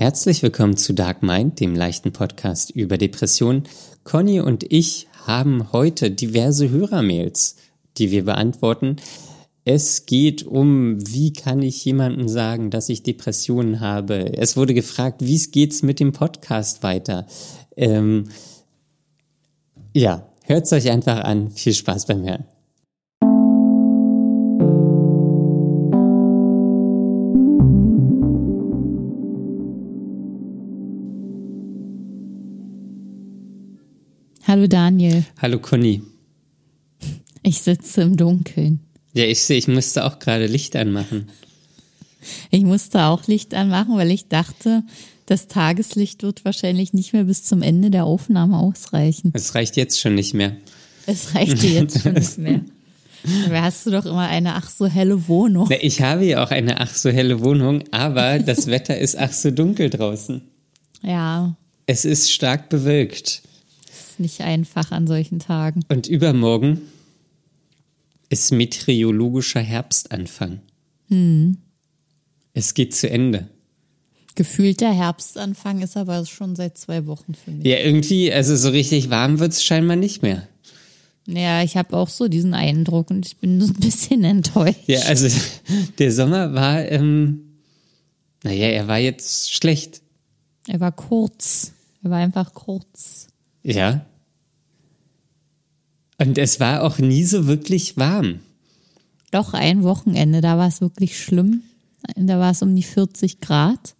Herzlich willkommen zu Dark Mind, dem leichten Podcast über Depressionen. Conny und ich haben heute diverse Hörermails, die wir beantworten. Es geht um, wie kann ich jemandem sagen, dass ich Depressionen habe. Es wurde gefragt, wie geht's mit dem Podcast weiter. Ähm, ja, hört's euch einfach an. Viel Spaß beim Hören. Hallo Daniel. Hallo Conny. Ich sitze im Dunkeln. Ja, ich sehe, ich musste auch gerade Licht anmachen. Ich musste auch Licht anmachen, weil ich dachte, das Tageslicht wird wahrscheinlich nicht mehr bis zum Ende der Aufnahme ausreichen. Es reicht jetzt schon nicht mehr. Es reicht dir jetzt schon nicht mehr. Da hast du doch immer eine ach so helle Wohnung. Na, ich habe ja auch eine ach so helle Wohnung, aber das Wetter ist ach so dunkel draußen. Ja. Es ist stark bewölkt nicht einfach an solchen Tagen. Und übermorgen ist meteorologischer Herbstanfang. Hm. Es geht zu Ende. Gefühlter Herbstanfang ist aber schon seit zwei Wochen für mich. Ja, irgendwie, also so richtig warm wird es scheinbar nicht mehr. Ja, ich habe auch so diesen Eindruck und ich bin so ein bisschen enttäuscht. Ja, also der Sommer war, ähm, naja, er war jetzt schlecht. Er war kurz. Er war einfach kurz. Ja. Und es war auch nie so wirklich warm. Doch, ein Wochenende, da war es wirklich schlimm. Da war es um die 40 Grad.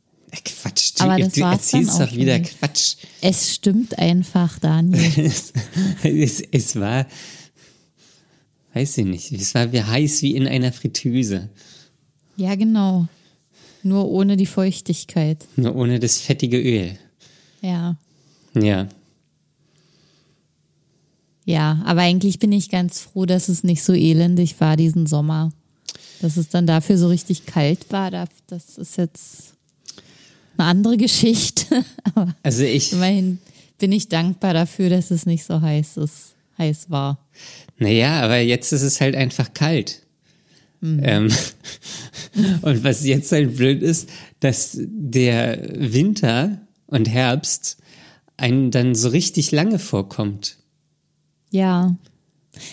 Quatsch, du, Aber das du erzählst doch wieder nicht. Quatsch. Es stimmt einfach, Daniel. es, es, es, war, weiß ich nicht, es war wie heiß wie in einer Fritteuse. Ja, genau. Nur ohne die Feuchtigkeit. Nur ohne das fettige Öl. Ja. Ja. Ja, aber eigentlich bin ich ganz froh, dass es nicht so elendig war diesen Sommer. Dass es dann dafür so richtig kalt war, das ist jetzt eine andere Geschichte. aber also ich. Immerhin bin ich dankbar dafür, dass es nicht so heiß ist, heiß war. Naja, aber jetzt ist es halt einfach kalt. Mhm. Ähm, und was jetzt halt blöd ist, dass der Winter und Herbst einen dann so richtig lange vorkommt. Ja.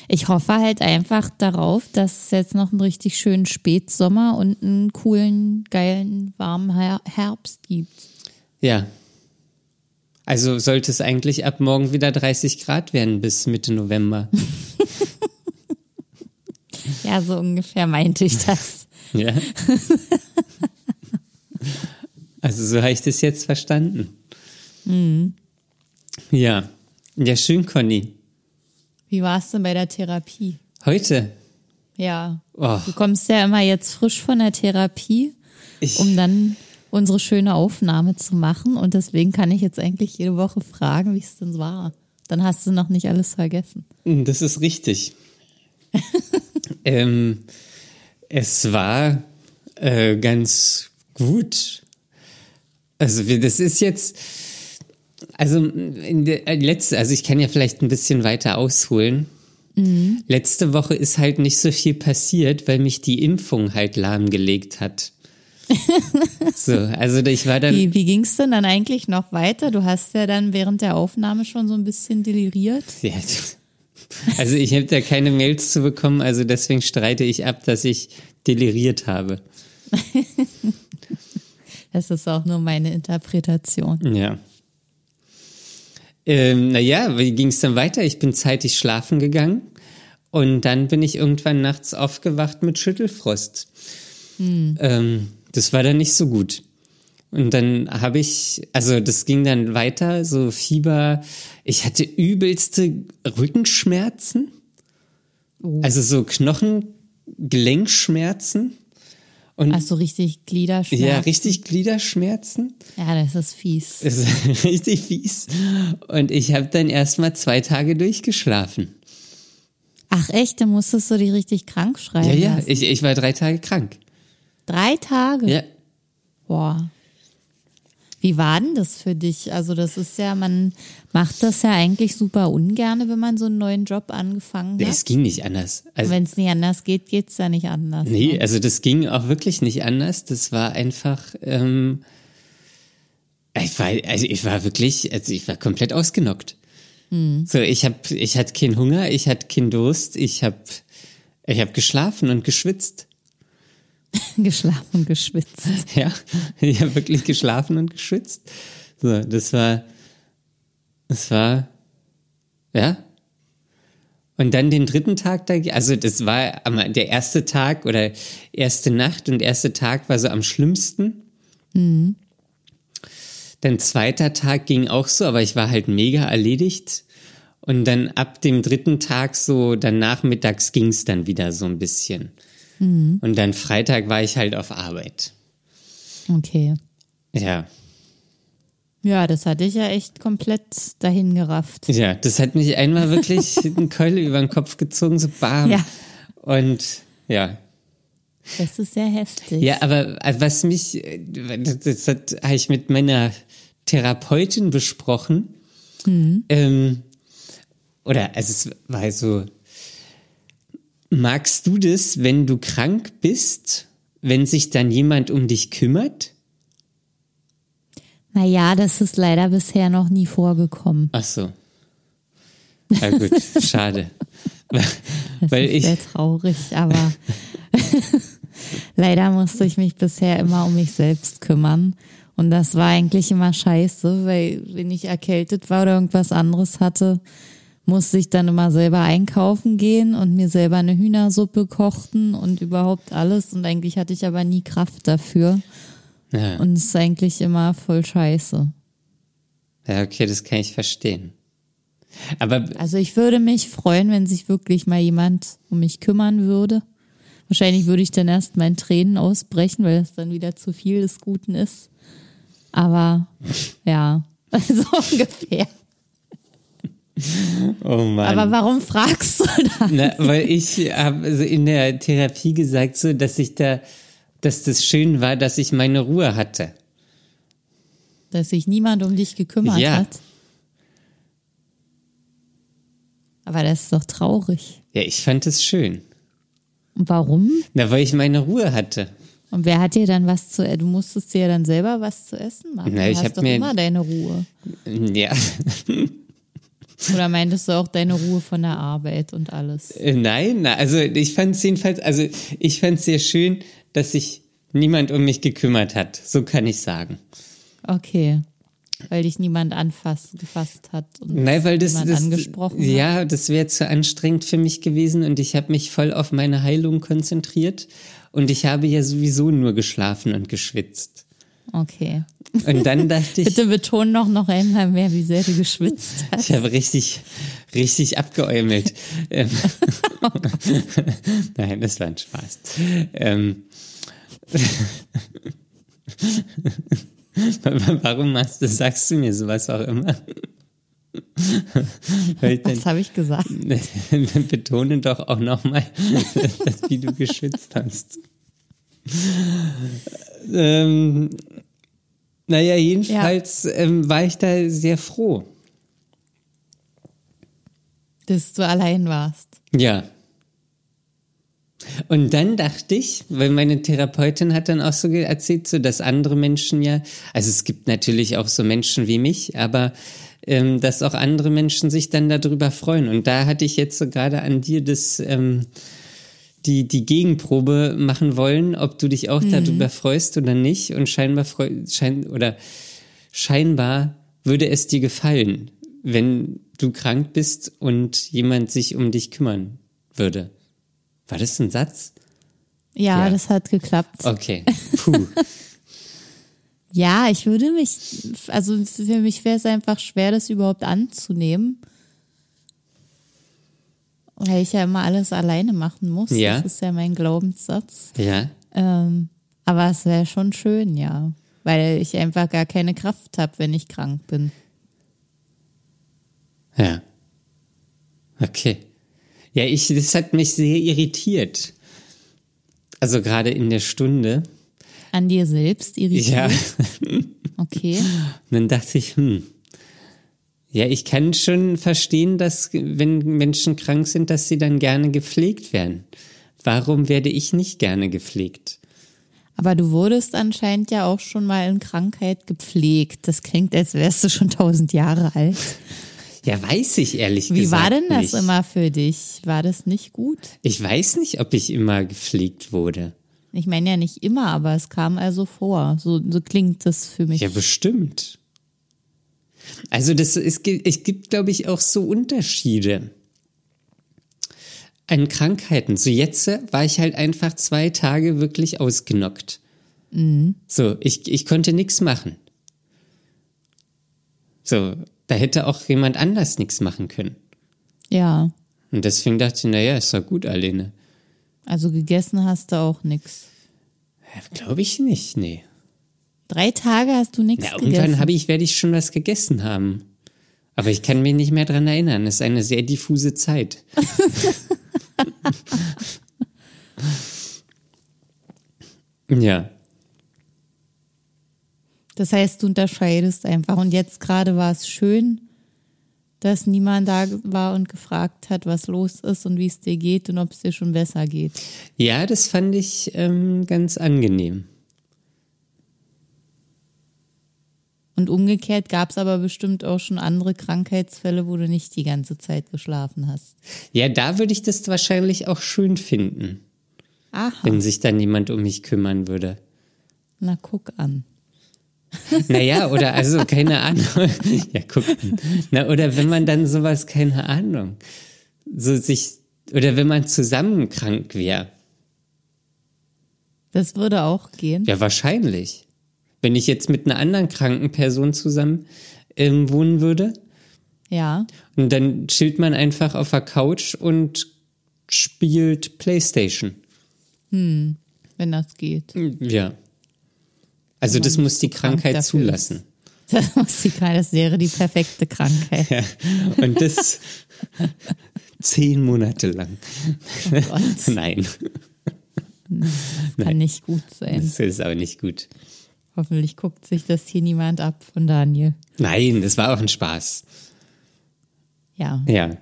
Ich hoffe halt einfach darauf, dass es jetzt noch einen richtig schönen Spätsommer und einen coolen, geilen, warmen Herbst gibt. Ja. Also sollte es eigentlich ab morgen wieder 30 Grad werden bis Mitte November. ja, so ungefähr meinte ich das. ja. Also so habe ich das jetzt verstanden. Mhm. Ja. Ja, schön, Conny. Wie war es denn bei der Therapie? Heute? Ja. Oh. Du kommst ja immer jetzt frisch von der Therapie, ich um dann unsere schöne Aufnahme zu machen. Und deswegen kann ich jetzt eigentlich jede Woche fragen, wie es denn war. Dann hast du noch nicht alles vergessen. Hm, das ist richtig. ähm, es war äh, ganz gut. Also das ist jetzt also in der äh, letzte, also ich kann ja vielleicht ein bisschen weiter ausholen. Mhm. Letzte Woche ist halt nicht so viel passiert, weil mich die Impfung halt lahmgelegt hat. so, also ich war dann. Wie, wie ging es denn dann eigentlich noch weiter? Du hast ja dann während der Aufnahme schon so ein bisschen deliriert. Ja, also ich habe da keine Mails zu bekommen, also deswegen streite ich ab, dass ich deliriert habe. das ist auch nur meine Interpretation. Ja. Ähm, naja, wie ging es dann weiter? Ich bin zeitig schlafen gegangen und dann bin ich irgendwann nachts aufgewacht mit Schüttelfrost. Hm. Ähm, das war dann nicht so gut. Und dann habe ich, also das ging dann weiter, so Fieber. Ich hatte übelste Rückenschmerzen. Oh. Also so Knochengelenkschmerzen. Und Ach so, richtig Gliederschmerzen. Ja, richtig Gliederschmerzen. Ja, das ist fies. Das ist richtig fies. Und ich habe dann erstmal zwei Tage durchgeschlafen. Ach echt, dann musstest du dich richtig krank schreiben. Ja, ja, ich, ich war drei Tage krank. Drei Tage? Ja. Boah. Wie war denn das für dich? Also das ist ja, man macht das ja eigentlich super ungerne, wenn man so einen neuen Job angefangen hat. Es ging nicht anders. Also, wenn es nicht anders geht, geht es ja nicht anders. Nee, ne? also das ging auch wirklich nicht anders. Das war einfach, ähm, Ich war, also ich war wirklich, also ich war komplett ausgenockt. Mhm. So, ich hab, ich hatte keinen Hunger, ich hatte keinen Durst, ich hab, ich hab geschlafen und geschwitzt. geschlafen und geschwitzt. Ja, ich habe wirklich geschlafen und geschwitzt. So, das war, das war, ja. Und dann den dritten Tag da, also das war der erste Tag oder erste Nacht und erste Tag war so am schlimmsten. Mhm. Dann zweiter Tag ging auch so, aber ich war halt mega erledigt. Und dann ab dem dritten Tag so, dann nachmittags ging es dann wieder so ein bisschen. Mhm. Und dann Freitag war ich halt auf Arbeit. Okay. Ja. Ja, das hatte ich ja echt komplett dahin gerafft. Ja, das hat mich einmal wirklich eine Keule über den Kopf gezogen, so bam. Ja. Und ja. Das ist sehr heftig. Ja, aber äh, was mich, äh, das hat, habe ich mit meiner Therapeutin besprochen. Mhm. Ähm, oder also es war so, magst du das, wenn du krank bist, wenn sich dann jemand um dich kümmert? Naja, das ist leider bisher noch nie vorgekommen. Ach so. Na gut, schade. das Weil ist ich sehr traurig, aber leider musste ich mich bisher immer um mich selbst kümmern. Und das war eigentlich immer scheiße, weil wenn ich erkältet war oder irgendwas anderes hatte, musste ich dann immer selber einkaufen gehen und mir selber eine Hühnersuppe kochten und überhaupt alles. Und eigentlich hatte ich aber nie Kraft dafür. Ja. Und es ist eigentlich immer voll scheiße. Ja, okay, das kann ich verstehen. Aber also ich würde mich freuen, wenn sich wirklich mal jemand um mich kümmern würde. Wahrscheinlich würde ich dann erst meinen Tränen ausbrechen, weil das dann wieder zu viel des Guten ist. Aber ja, so ungefähr. Oh Mann. Aber warum fragst du das? Na, weil ich habe also in der Therapie gesagt, so, dass ich da dass das schön war, dass ich meine Ruhe hatte. Dass sich niemand um dich gekümmert ja. hat. Aber das ist doch traurig. Ja, ich fand es schön. Und warum? Na, weil ich meine Ruhe hatte. Und wer hat dir dann was zu essen? Du musstest dir dann selber was zu essen machen. Na, ich du hast doch mir immer deine Ruhe. Ja. Oder meintest du auch deine Ruhe von der Arbeit und alles? Äh, nein, also ich fand es jedenfalls, also ich fand es sehr schön, dass sich niemand um mich gekümmert hat. So kann ich sagen. Okay. Weil dich niemand anfasst, gefasst hat und Nein, weil das, das angesprochen Ja, hat. das wäre zu anstrengend für mich gewesen und ich habe mich voll auf meine Heilung konzentriert und ich habe ja sowieso nur geschlafen und geschwitzt. Okay. Und dann dachte ich. Bitte beton noch, noch einmal mehr, wie sehr du geschwitzt hast. Ich habe richtig, richtig abgeäumelt. Oh Nein, das war ein Spaß. Ähm, Warum machst du, sagst du mir sowas auch immer? Was habe ich gesagt? Betone doch auch nochmal, wie du geschwitzt hast. Ähm, naja, jedenfalls ja. ähm, war ich da sehr froh. Dass du allein warst. Ja. Und dann dachte ich, weil meine Therapeutin hat dann auch so erzählt, so dass andere Menschen ja, also es gibt natürlich auch so Menschen wie mich, aber ähm, dass auch andere Menschen sich dann darüber freuen. Und da hatte ich jetzt so gerade an dir das, ähm, die, die Gegenprobe machen wollen, ob du dich auch mhm. darüber freust oder nicht. Und scheinbar freu, schein, oder scheinbar würde es dir gefallen, wenn du krank bist und jemand sich um dich kümmern würde. War das ein Satz? Ja, ja. das hat geklappt. Okay. Puh. ja, ich würde mich, also für mich wäre es einfach schwer, das überhaupt anzunehmen. Weil ich ja immer alles alleine machen muss. Ja. Das ist ja mein Glaubenssatz. Ja. Ähm, aber es wäre schon schön, ja. Weil ich einfach gar keine Kraft habe, wenn ich krank bin. Ja. Okay. Ja, ich, das hat mich sehr irritiert. Also gerade in der Stunde. An dir selbst irritiert? Ja. okay. Und dann dachte ich, hm. Ja, ich kann schon verstehen, dass wenn Menschen krank sind, dass sie dann gerne gepflegt werden. Warum werde ich nicht gerne gepflegt? Aber du wurdest anscheinend ja auch schon mal in Krankheit gepflegt. Das klingt, als wärst du schon tausend Jahre alt. Ja, weiß ich ehrlich Wie gesagt. war denn das nicht. immer für dich? War das nicht gut? Ich weiß nicht, ob ich immer gepflegt wurde. Ich meine ja nicht immer, aber es kam also vor. So, so klingt das für mich. Ja, bestimmt. Also das, es gibt, es gibt, glaube ich, auch so Unterschiede an Krankheiten. So jetzt war ich halt einfach zwei Tage wirklich ausgenockt. So, ich, ich konnte nichts machen. So, da hätte auch jemand anders nichts machen können. Ja, Und deswegen dachte ich, naja, ist doch gut, Alene. also gegessen hast du auch nix. Ja, glaube ich nicht, nee. Drei Tage hast du nichts Na, irgendwann gegessen. habe ich, werde ich schon was gegessen haben. Aber ich kann mich nicht mehr dran erinnern. Es ist eine sehr diffuse Zeit. ja. Das heißt, du unterscheidest einfach. Und jetzt gerade war es schön, dass niemand da war und gefragt hat, was los ist und wie es dir geht und ob es dir schon besser geht. Ja, das fand ich ähm, ganz angenehm. Und umgekehrt gab es aber bestimmt auch schon andere Krankheitsfälle, wo du nicht die ganze Zeit geschlafen hast. Ja, da würde ich das wahrscheinlich auch schön finden, Aha, wenn sich dann jemand um mich kümmern würde. na guck an. Naja, oder also, keine Ahnung. ja, guck. Na, oder wenn man dann sowas, keine Ahnung, so sich, oder wenn man zusammen krank wäre. Das würde auch gehen. Ja, wahrscheinlich. Wenn ich jetzt mit einer anderen kranken Person zusammen ähm, wohnen würde, Ja. und dann chillt man einfach auf der Couch und spielt Playstation. wenn das geht. Ja. Also das muss die Krankheit zulassen. Das, muss die, das wäre die perfekte Krankheit. Ja. Und das zehn Monate lang. Oh Gott, Nein, kann nicht gut sein. das ist aber nicht gut. Hoffentlich guckt sich das hier niemand ab von Daniel. Nein, das war auch ein Spaß. Ja. Ja.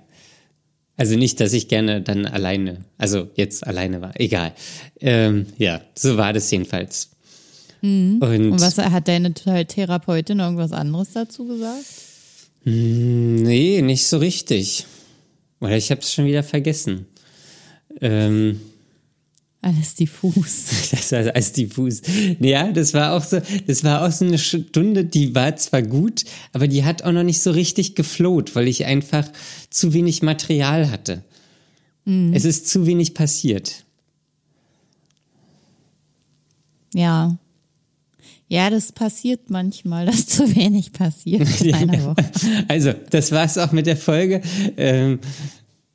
Also nicht, dass ich gerne dann alleine, also jetzt alleine war. Egal. Ähm, ja, so war das jedenfalls. Und, Und was hat deine Therapeutin irgendwas anderes dazu gesagt? nee, nicht so richtig. Oder ich habe es schon wieder vergessen. Ähm, Alles diffus. Das war als diffus. Ja, das war auch so, das war auch so eine Stunde, die war zwar gut, aber die hat auch noch nicht so richtig gefloht, weil ich einfach zu wenig Material hatte. Es ist zu wenig passiert. Ja. Ja, das passiert manchmal, dass zu wenig passiert in einer Woche. Also, das war's auch mit der Folge. Ähm,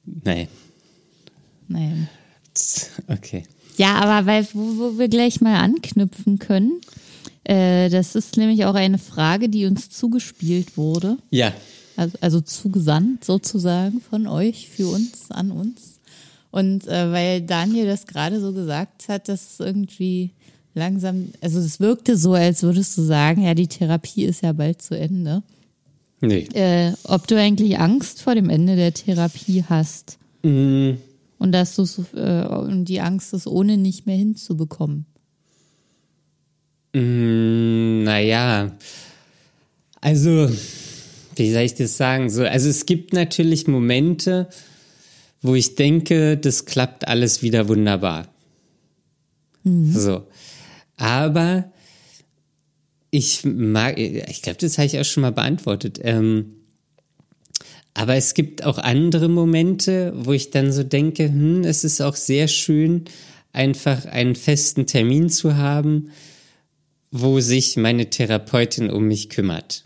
nein. Nein. Okay. Ja, aber weil, wo, wo wir gleich mal anknüpfen können, äh, das ist nämlich auch eine Frage, die uns zugespielt wurde. Ja. Also, also zugesandt sozusagen von euch für uns, an uns. Und äh, weil Daniel das gerade so gesagt hat, dass irgendwie langsam, also es wirkte so, als würdest du sagen, ja, die Therapie ist ja bald zu Ende. Nee. Äh, ob du eigentlich Angst vor dem Ende der Therapie hast Mm, und dass du äh, und die Angst ist, ohne nicht mehr hinzubekommen. Mm, naja, also, wie soll ich das sagen? So, also es gibt natürlich Momente, wo ich denke, das klappt alles wieder wunderbar. So. Aber ich mag, ich glaube, das habe ich auch schon mal beantwortet. Ähm, aber es gibt auch andere Momente, wo ich dann so denke, hm, es ist auch sehr schön, einfach einen festen Termin zu haben, wo sich meine Therapeutin um mich kümmert.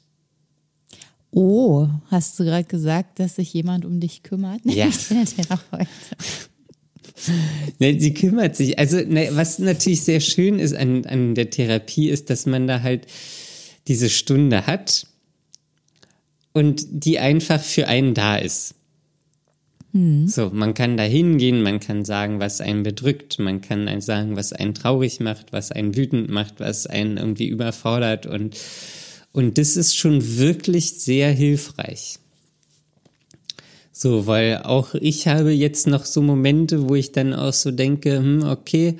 Oh, hast du gerade gesagt, dass sich jemand um dich kümmert? Ja. Ne, sie kümmert sich. Also, ne, was natürlich sehr schön ist an, an der Therapie, ist, dass man da halt diese Stunde hat und die einfach für einen da ist. So, man kann da hingehen, man kann sagen, was einen bedrückt, man kann sagen, was einen traurig macht, was einen wütend macht, was einen irgendwie überfordert und, und das ist schon wirklich sehr hilfreich. So, weil auch ich habe jetzt noch so Momente, wo ich dann auch so denke, hm, okay,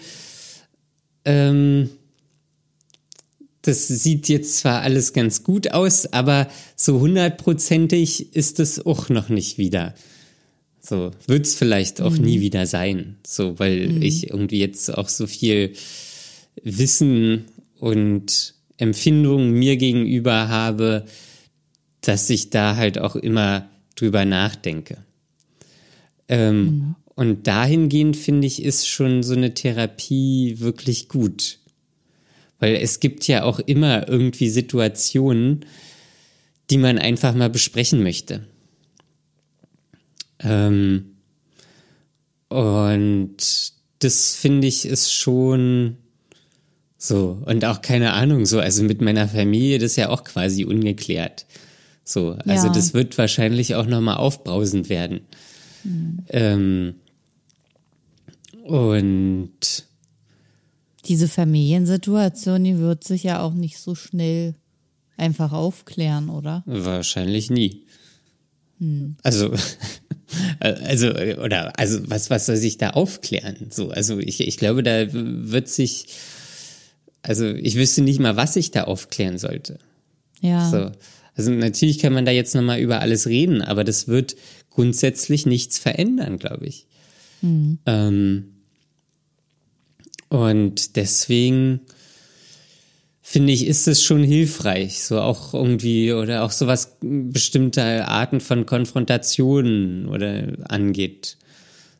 ähm, das sieht jetzt zwar alles ganz gut aus, aber so hundertprozentig ist es auch noch nicht wieder. So wird es vielleicht auch mhm. nie wieder sein. So, weil mhm. ich irgendwie jetzt auch so viel Wissen und Empfindungen mir gegenüber habe, dass ich da halt auch immer drüber nachdenke. Ähm, mhm. Und dahingehend finde ich, ist schon so eine Therapie wirklich gut. Weil es gibt ja auch immer irgendwie Situationen, die man einfach mal besprechen möchte. Ähm, und das finde ich ist schon so. Und auch keine Ahnung, so, also mit meiner Familie, das ist ja auch quasi ungeklärt. So, also ja. das wird wahrscheinlich auch nochmal aufbrausend werden. Mhm. Ähm, und diese Familiensituation, die wird sich ja auch nicht so schnell einfach aufklären, oder? Wahrscheinlich nie. Hm. Also, also, oder, also, was, was soll sich da aufklären? So, also, ich, ich glaube, da wird sich, also, ich wüsste nicht mal, was sich da aufklären sollte. Ja. So. Also, natürlich kann man da jetzt nochmal über alles reden, aber das wird grundsätzlich nichts verändern, glaube ich. Hm. Ähm, und deswegen finde ich, ist es schon hilfreich, so auch irgendwie oder auch so was bestimmte Arten von Konfrontationen oder angeht.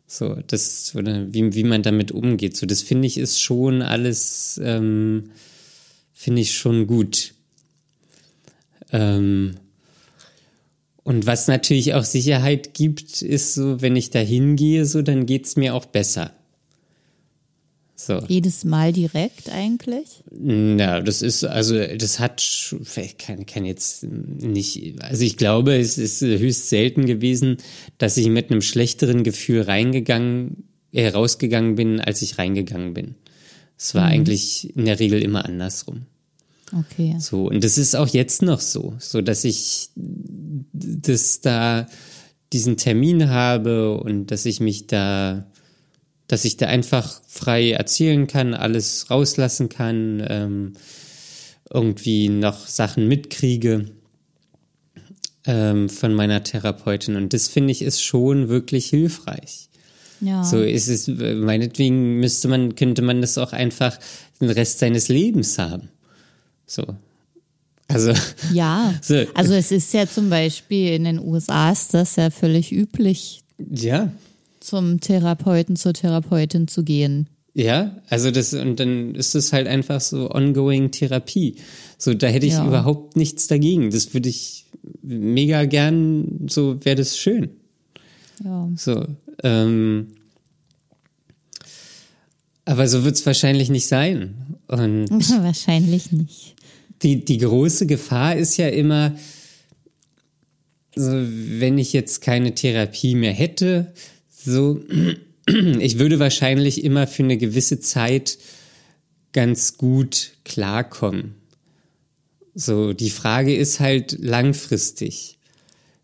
So, das, oder wie, wie man damit umgeht. So, das finde ich ist schon alles, ähm, finde ich schon gut. Ähm, und was natürlich auch Sicherheit gibt, ist so, wenn ich da hingehe, so, dann geht's mir auch besser. So. Jedes Mal direkt eigentlich? Ja, das ist, also das hat, ich kann, kann jetzt nicht, also ich glaube, es ist höchst selten gewesen, dass ich mit einem schlechteren Gefühl reingegangen, äh, rausgegangen bin, als ich reingegangen bin. Es war mhm. eigentlich in der Regel immer andersrum. Okay. So, und das ist auch jetzt noch so, so dass ich das da diesen Termin habe und dass ich mich da dass ich da einfach frei erzählen kann, alles rauslassen kann, ähm, irgendwie noch Sachen mitkriege ähm, von meiner Therapeutin. Und das finde ich ist schon wirklich hilfreich. Ja. So ist es, meinetwegen müsste man, könnte man das auch einfach den Rest seines Lebens haben. So. Also. Ja. So. Also es ist ja zum Beispiel in den USA ist das ja völlig üblich. Ja zum Therapeuten, zur Therapeutin zu gehen. Ja, also das, und dann ist es halt einfach so ongoing Therapie. So, da hätte ich ja. überhaupt nichts dagegen. Das würde ich mega gern, so wäre das schön. Ja. So, ähm, aber so wird es wahrscheinlich nicht sein. Und wahrscheinlich nicht. Die, die große Gefahr ist ja immer, so, wenn ich jetzt keine Therapie mehr hätte, so, ich würde wahrscheinlich immer für eine gewisse Zeit ganz gut klarkommen. So, die Frage ist halt langfristig.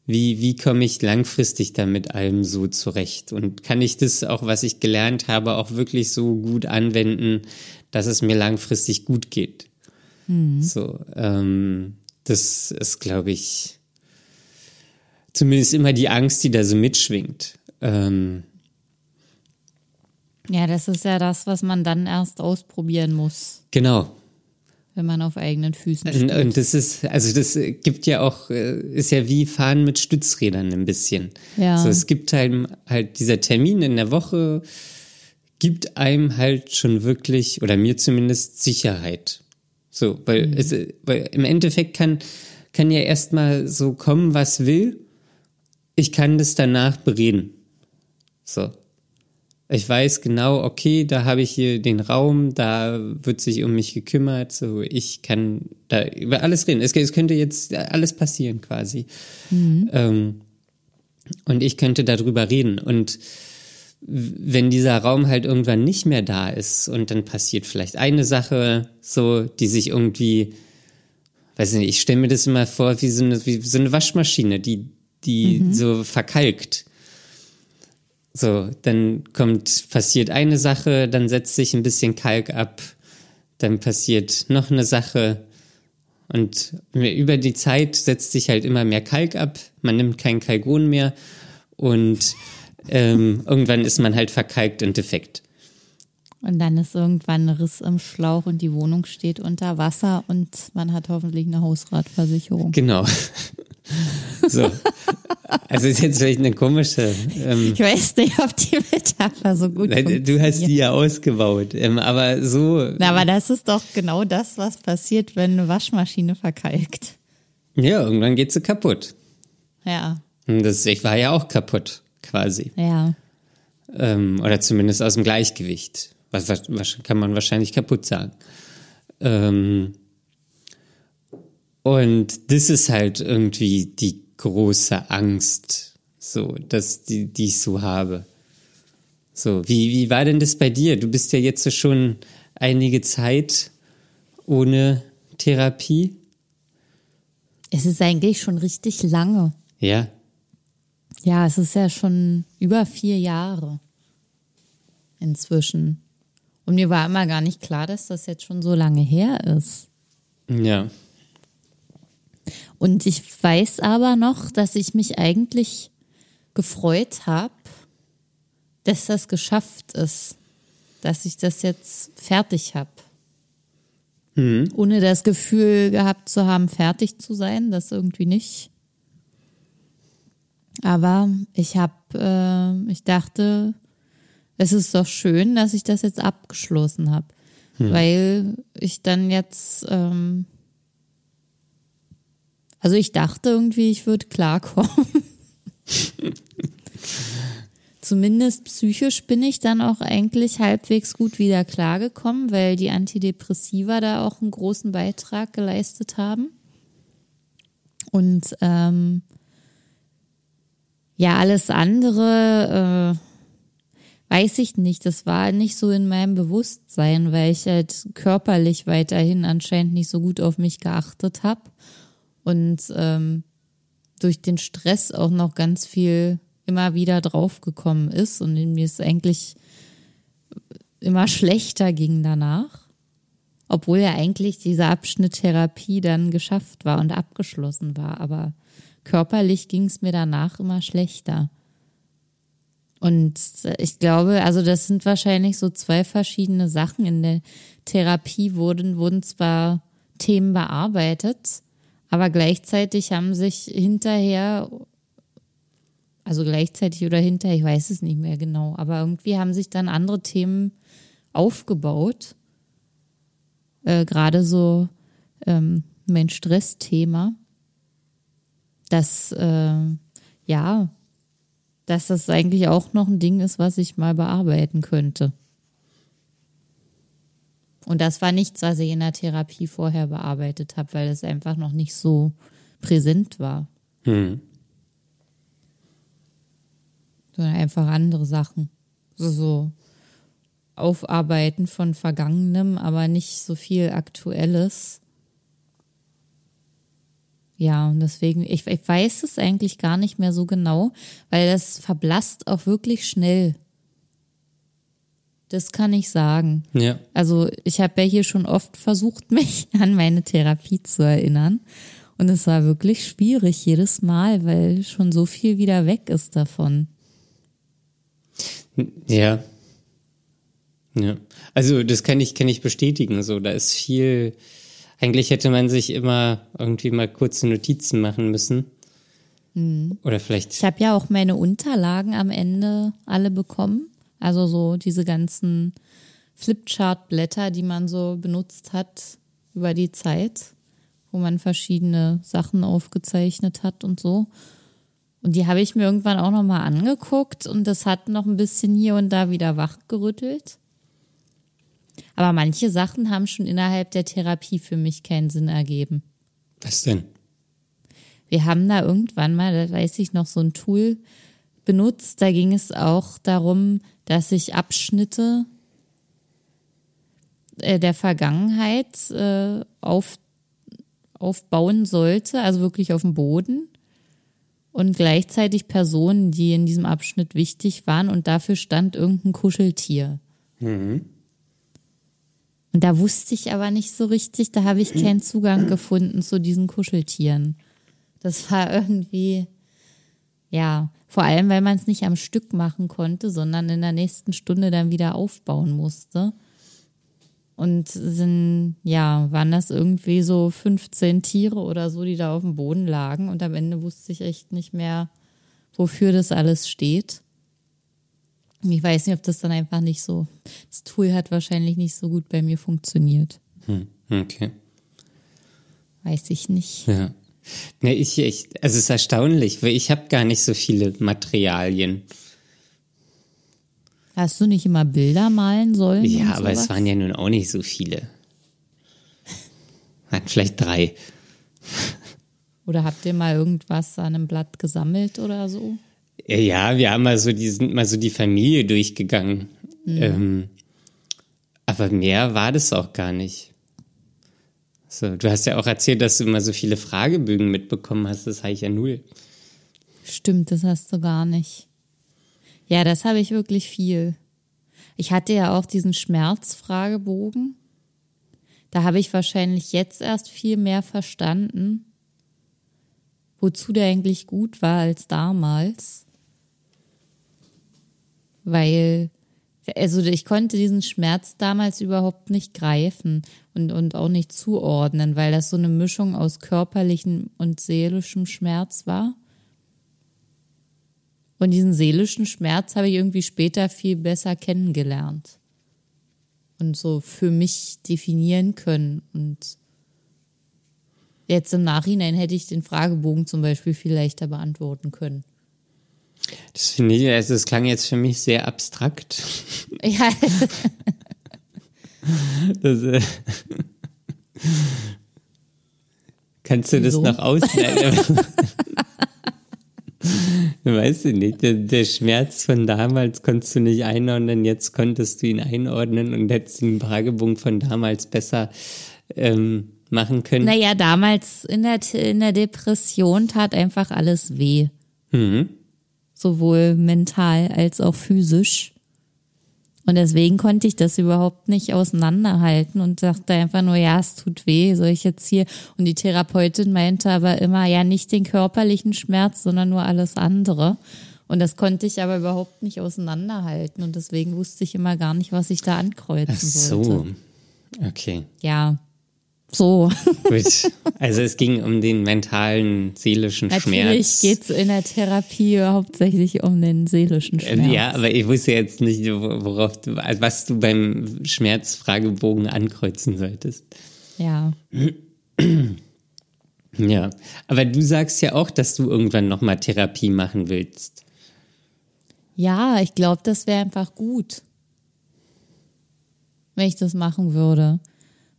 Wie, wie komme ich langfristig damit allem so zurecht? Und kann ich das auch, was ich gelernt habe, auch wirklich so gut anwenden, dass es mir langfristig gut geht? Mhm. So, ähm, das ist, glaube ich, zumindest immer die Angst, die da so mitschwingt. Ähm, ja, das ist ja das, was man dann erst ausprobieren muss. Genau. Wenn man auf eigenen Füßen steht. Und, das ist, also das gibt ja auch, äh, ist ja wie Fahren mit Stützrädern ein bisschen. Ja. So, es gibt halt, halt dieser Termin in der Woche, gibt einem halt schon wirklich, oder mir zumindest, Sicherheit. So, weil mhm. es, weil im Endeffekt kann, kann ja erstmal so kommen, was will. Ich kann das danach bereden. So. Ich weiß genau, okay, da habe ich hier den Raum, da wird sich um mich gekümmert, so ich kann da über alles reden. Es, es könnte jetzt alles passieren quasi. Mhm. Ähm, und ich könnte darüber reden. Und wenn dieser Raum halt irgendwann nicht mehr da ist und dann passiert vielleicht eine Sache, so, die sich irgendwie, weiß nicht, ich stelle mir das immer vor wie so eine, wie so eine Waschmaschine, die, die mhm. so verkalkt. So, dann kommt, passiert eine Sache, dann setzt sich ein bisschen Kalk ab, dann passiert noch eine Sache, Und über die Zeit setzt sich halt immer mehr Kalk ab. Man nimmt kein Kalgon mehr und ähm, irgendwann ist man halt verkalkt und defekt. Und dann ist irgendwann ein Riss im Schlauch und die Wohnung steht unter Wasser und man hat hoffentlich eine Hausratversicherung. Genau. So. Also ist jetzt vielleicht eine komische. Ähm, ich weiß nicht, ob die Metapher so gut ist. Du hast die ja ausgebaut, ähm, aber so. Na, aber das ist doch genau das, was passiert, wenn eine Waschmaschine verkalkt. Ja, irgendwann geht sie kaputt. Ja. Und das, ich war ja auch kaputt, quasi. Ja. Ähm, oder zumindest aus dem Gleichgewicht. Was, was, was kann man wahrscheinlich kaputt sagen. Ähm, und das ist halt irgendwie die große Angst, so, dass die, die ich so habe. So, wie, wie war denn das bei dir? Du bist ja jetzt schon einige Zeit ohne Therapie. Es ist eigentlich schon richtig lange. Ja. Ja, es ist ja schon über vier Jahre inzwischen. Und mir war immer gar nicht klar, dass das jetzt schon so lange her ist. Ja. Und ich weiß aber noch, dass ich mich eigentlich gefreut habe, dass das geschafft ist, dass ich das jetzt fertig habe. Mhm. Ohne das Gefühl gehabt zu haben, fertig zu sein, das irgendwie nicht. Aber ich habe, äh, ich dachte, es ist doch schön, dass ich das jetzt abgeschlossen habe, mhm. weil ich dann jetzt ähm, also ich dachte irgendwie, ich würde klarkommen. Zumindest psychisch bin ich dann auch eigentlich halbwegs gut wieder klargekommen, weil die Antidepressiva da auch einen großen Beitrag geleistet haben. Und ähm, ja, alles andere äh, weiß ich nicht. Das war nicht so in meinem Bewusstsein, weil ich halt körperlich weiterhin anscheinend nicht so gut auf mich geachtet habe und ähm, durch den Stress auch noch ganz viel immer wieder draufgekommen ist und mir es eigentlich immer schlechter ging danach, obwohl ja eigentlich dieser Abschnitt Therapie dann geschafft war und abgeschlossen war, aber körperlich ging es mir danach immer schlechter. Und ich glaube, also das sind wahrscheinlich so zwei verschiedene Sachen. In der Therapie wurden, wurden zwar Themen bearbeitet, aber gleichzeitig haben sich hinterher, also gleichzeitig oder hinterher, ich weiß es nicht mehr genau, aber irgendwie haben sich dann andere Themen aufgebaut. Äh, Gerade so ähm, mein Stressthema. Dass, äh, ja, dass das eigentlich auch noch ein Ding ist, was ich mal bearbeiten könnte. Und das war nichts, was ich in der Therapie vorher bearbeitet habe, weil es einfach noch nicht so präsent war. Hm. Sondern einfach andere Sachen. So, so Aufarbeiten von Vergangenem, aber nicht so viel Aktuelles. Ja, und deswegen, ich, ich weiß es eigentlich gar nicht mehr so genau, weil das verblasst auch wirklich schnell. Das kann ich sagen. Ja. Also ich habe ja hier schon oft versucht, mich an meine Therapie zu erinnern. Und es war wirklich schwierig jedes Mal, weil schon so viel wieder weg ist davon. Ja. Ja. Also das kann ich, kann ich bestätigen. So, da ist viel. Eigentlich hätte man sich immer irgendwie mal kurze Notizen machen müssen. Mhm. Oder vielleicht. Ich habe ja auch meine Unterlagen am Ende alle bekommen. Also so diese ganzen Flipchart-Blätter, die man so benutzt hat über die Zeit, wo man verschiedene Sachen aufgezeichnet hat und so. Und die habe ich mir irgendwann auch nochmal angeguckt und das hat noch ein bisschen hier und da wieder wachgerüttelt. Aber manche Sachen haben schon innerhalb der Therapie für mich keinen Sinn ergeben. Was denn? Wir haben da irgendwann mal, da weiß ich noch, so ein Tool benutzt. Da ging es auch darum, dass ich Abschnitte äh, der Vergangenheit äh, auf, aufbauen sollte, also wirklich auf dem Boden. Und gleichzeitig Personen, die in diesem Abschnitt wichtig waren und dafür stand irgendein Kuscheltier. Mhm. Und da wusste ich aber nicht so richtig, da habe ich keinen Zugang gefunden zu diesen Kuscheltieren. Das war irgendwie, ja, vor allem, weil man es nicht am Stück machen konnte, sondern in der nächsten Stunde dann wieder aufbauen musste. Und sind, ja, waren das irgendwie so 15 Tiere oder so, die da auf dem Boden lagen. Und am Ende wusste ich echt nicht mehr, wofür das alles steht. Ich weiß nicht, ob das dann einfach nicht so. Das Tool hat wahrscheinlich nicht so gut bei mir funktioniert. Hm, okay. Weiß ich nicht. Ja. Ne, ich, ich, also es ist erstaunlich, weil ich habe gar nicht so viele Materialien. Hast du nicht immer Bilder malen sollen? Ja, aber es waren ja nun auch nicht so viele. Hat vielleicht drei. Oder habt ihr mal irgendwas an einem Blatt gesammelt oder so? Ja, wir haben mal so, die sind mal so die Familie durchgegangen. Mhm. Ähm, aber mehr war das auch gar nicht. So, du hast ja auch erzählt, dass du immer so viele Fragebögen mitbekommen hast. Das habe ich ja null. Stimmt, das hast du gar nicht. Ja, das habe ich wirklich viel. Ich hatte ja auch diesen Schmerzfragebogen. Da habe ich wahrscheinlich jetzt erst viel mehr verstanden, wozu der eigentlich gut war als damals weil also ich konnte diesen Schmerz damals überhaupt nicht greifen und, und auch nicht zuordnen, weil das so eine Mischung aus körperlichem und seelischem Schmerz war. Und diesen seelischen Schmerz habe ich irgendwie später viel besser kennengelernt und so für mich definieren können. Und jetzt im Nachhinein hätte ich den Fragebogen zum Beispiel viel leichter beantworten können. Das finde ich, also es klang jetzt für mich sehr abstrakt. Ja. das, äh, kannst du das noch ausleiten? weißt du nicht, der, der, Schmerz von damals konntest du nicht einordnen, jetzt konntest du ihn einordnen und hättest den Fragebogen von damals besser ähm, machen können. Naja, damals in der, in der Depression tat einfach alles weh. Mhm sowohl mental als auch physisch. Und deswegen konnte ich das überhaupt nicht auseinanderhalten und dachte einfach nur, ja, es tut weh, soll ich jetzt hier? Und die Therapeutin meinte aber immer, ja, nicht den körperlichen Schmerz, sondern nur alles andere. Und das konnte ich aber überhaupt nicht auseinanderhalten und deswegen wusste ich immer gar nicht, was ich da ankreuzen Ach so. sollte. Okay. Ja, so. Gut. Also es ging um den mentalen, seelischen Natürlich Schmerz. Natürlich geht es in der Therapie hauptsächlich um den seelischen äh, Schmerz. Ja, aber ich wusste jetzt nicht, worauf du, was du beim Schmerzfragebogen ankreuzen solltest. Ja. Ja, aber du sagst ja auch, dass du irgendwann nochmal Therapie machen willst. Ja, ich glaube, das wäre einfach gut, wenn ich das machen würde.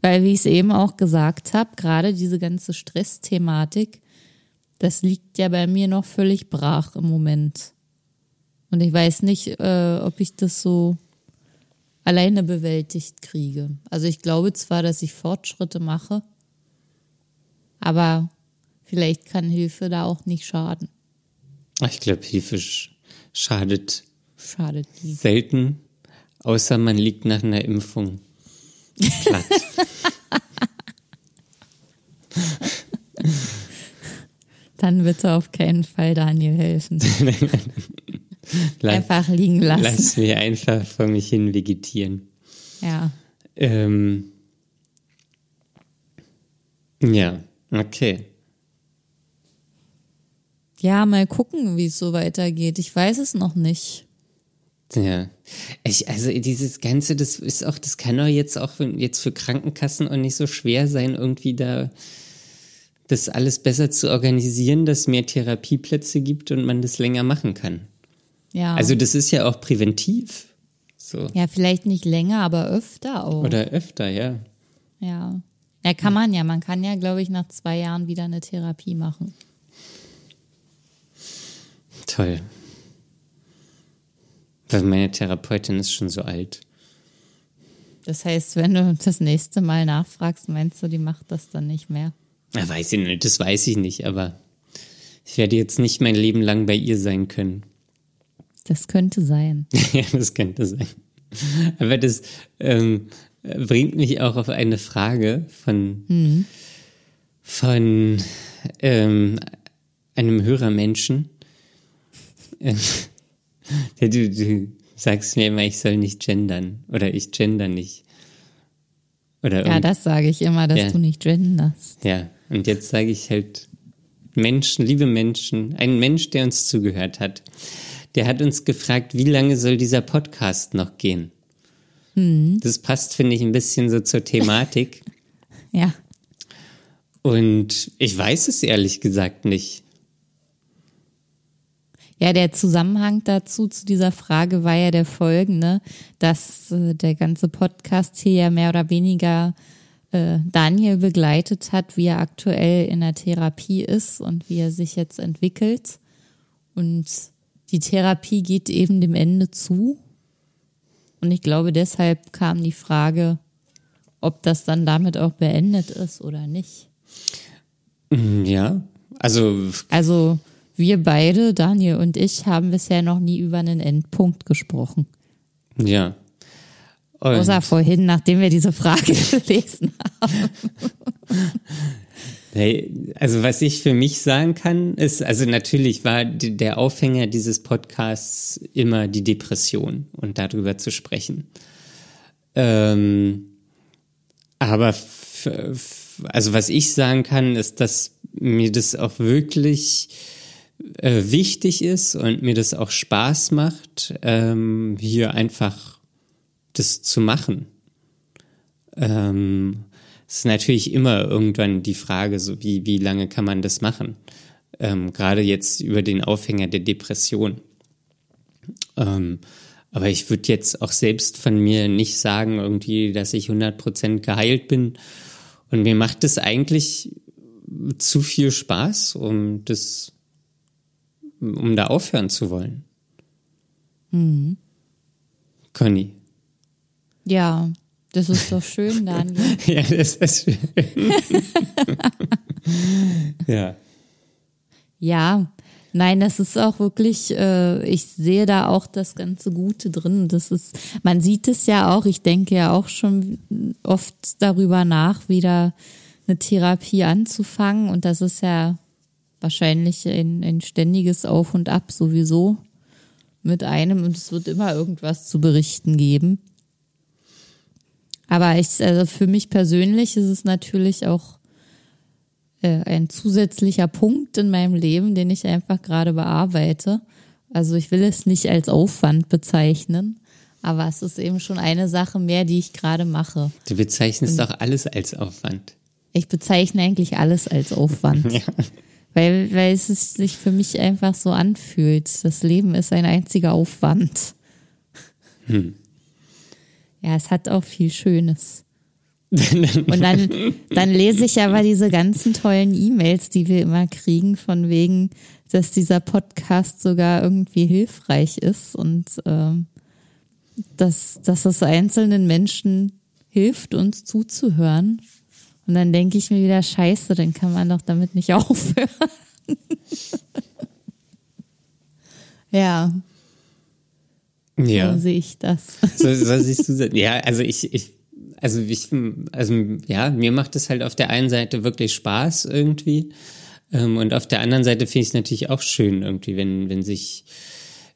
Weil, wie ich es eben auch gesagt habe, gerade diese ganze Stressthematik, das liegt ja bei mir noch völlig brach im Moment. Und ich weiß nicht, äh, ob ich das so alleine bewältigt kriege. Also ich glaube zwar, dass ich Fortschritte mache, aber vielleicht kann Hilfe da auch nicht schaden. Ich glaube, Hilfe schadet, schadet selten, außer man liegt nach einer Impfung platt. Dann bitte auf keinen Fall Daniel helfen. einfach liegen lassen. Lass mich einfach vor mich hin vegetieren. Ja. Ähm, ja, okay. Ja, mal gucken, wie es so weitergeht. Ich weiß es noch nicht. Ja, ich, also dieses Ganze, das ist auch, das kann doch jetzt auch jetzt für Krankenkassen auch nicht so schwer sein, irgendwie da das alles besser zu organisieren, dass mehr Therapieplätze gibt und man das länger machen kann. Ja. Also das ist ja auch präventiv. So. Ja, vielleicht nicht länger, aber öfter auch. Oder öfter, ja. Ja. Ja, kann man ja. Man kann ja, glaube ich, nach zwei Jahren wieder eine Therapie machen. Toll. Weil meine Therapeutin ist schon so alt. Das heißt, wenn du das nächste Mal nachfragst, meinst du, die macht das dann nicht mehr? Ja, weiß ich nicht, das weiß ich nicht, aber ich werde jetzt nicht mein Leben lang bei ihr sein können. Das könnte sein. ja, das könnte sein. Aber das, ähm, äh, bringt mich auch auf eine Frage von, mhm. von ähm, einem Hörermenschen. Äh, du, du sagst mir immer, ich soll nicht gendern oder ich gender nicht. Oder ja, das sage ich immer, dass ja. du nicht genderst. Ja, und jetzt sage ich halt Menschen, liebe Menschen, ein Mensch, der uns zugehört hat, der hat uns gefragt, wie lange soll dieser Podcast noch gehen? Mhm. Das passt, finde ich, ein bisschen so zur Thematik. ja. Und ich weiß es ehrlich gesagt nicht. Ja, der Zusammenhang dazu, zu dieser Frage war ja der folgende, dass äh, der ganze Podcast hier ja mehr oder weniger äh, Daniel begleitet hat, wie er aktuell in der Therapie ist und wie er sich jetzt entwickelt. Und die Therapie geht eben dem Ende zu. Und ich glaube, deshalb kam die Frage, ob das dann damit auch beendet ist oder nicht. Ja, also. Also wir beide, Daniel und ich, haben bisher noch nie über einen Endpunkt gesprochen. Ja. Und Außer vorhin, nachdem wir diese Frage gelesen haben. Hey, also was ich für mich sagen kann, ist, also natürlich war der Aufhänger dieses Podcasts immer die Depression und darüber zu sprechen. Ähm, aber also was ich sagen kann, ist, dass mir das auch wirklich äh, wichtig ist und mir das auch Spaß macht, ähm, hier einfach das zu machen. Ähm, es ist natürlich immer irgendwann die Frage, so wie, wie lange kann man das machen? Ähm, Gerade jetzt über den Aufhänger der Depression. Ähm, aber ich würde jetzt auch selbst von mir nicht sagen, irgendwie, dass ich 100% geheilt bin. Und mir macht es eigentlich zu viel Spaß, um das um da aufhören zu wollen. Mhm. Conny. Ja, das ist doch schön, Daniel. ja, das ist schön. ja. Ja, nein, das ist auch wirklich, äh, ich sehe da auch das ganze Gute drin. Das ist, man sieht es ja auch, ich denke ja auch schon oft darüber nach, wieder eine Therapie anzufangen. Und das ist ja wahrscheinlich ein, ein ständiges Auf und Ab sowieso mit einem und es wird immer irgendwas zu berichten geben. Aber ich, also für mich persönlich ist es natürlich auch äh, ein zusätzlicher Punkt in meinem Leben, den ich einfach gerade bearbeite. Also ich will es nicht als Aufwand bezeichnen, aber es ist eben schon eine Sache mehr, die ich gerade mache. Du bezeichnest und doch alles als Aufwand. Ich bezeichne eigentlich alles als Aufwand. ja. Weil, weil es sich für mich einfach so anfühlt. Das Leben ist ein einziger Aufwand. Hm. Ja, es hat auch viel Schönes. Und dann, dann lese ich aber diese ganzen tollen E-Mails, die wir immer kriegen, von wegen, dass dieser Podcast sogar irgendwie hilfreich ist und ähm, dass, dass es einzelnen Menschen hilft, uns zuzuhören. Und dann denke ich mir wieder, scheiße, dann kann man doch damit nicht aufhören. ja. Ja. So sehe ich das. So, so siehst du das. Ja, also ich, ich, also ich, also ja, mir macht es halt auf der einen Seite wirklich Spaß irgendwie. Ähm, und auf der anderen Seite finde ich es natürlich auch schön irgendwie, wenn, wenn sich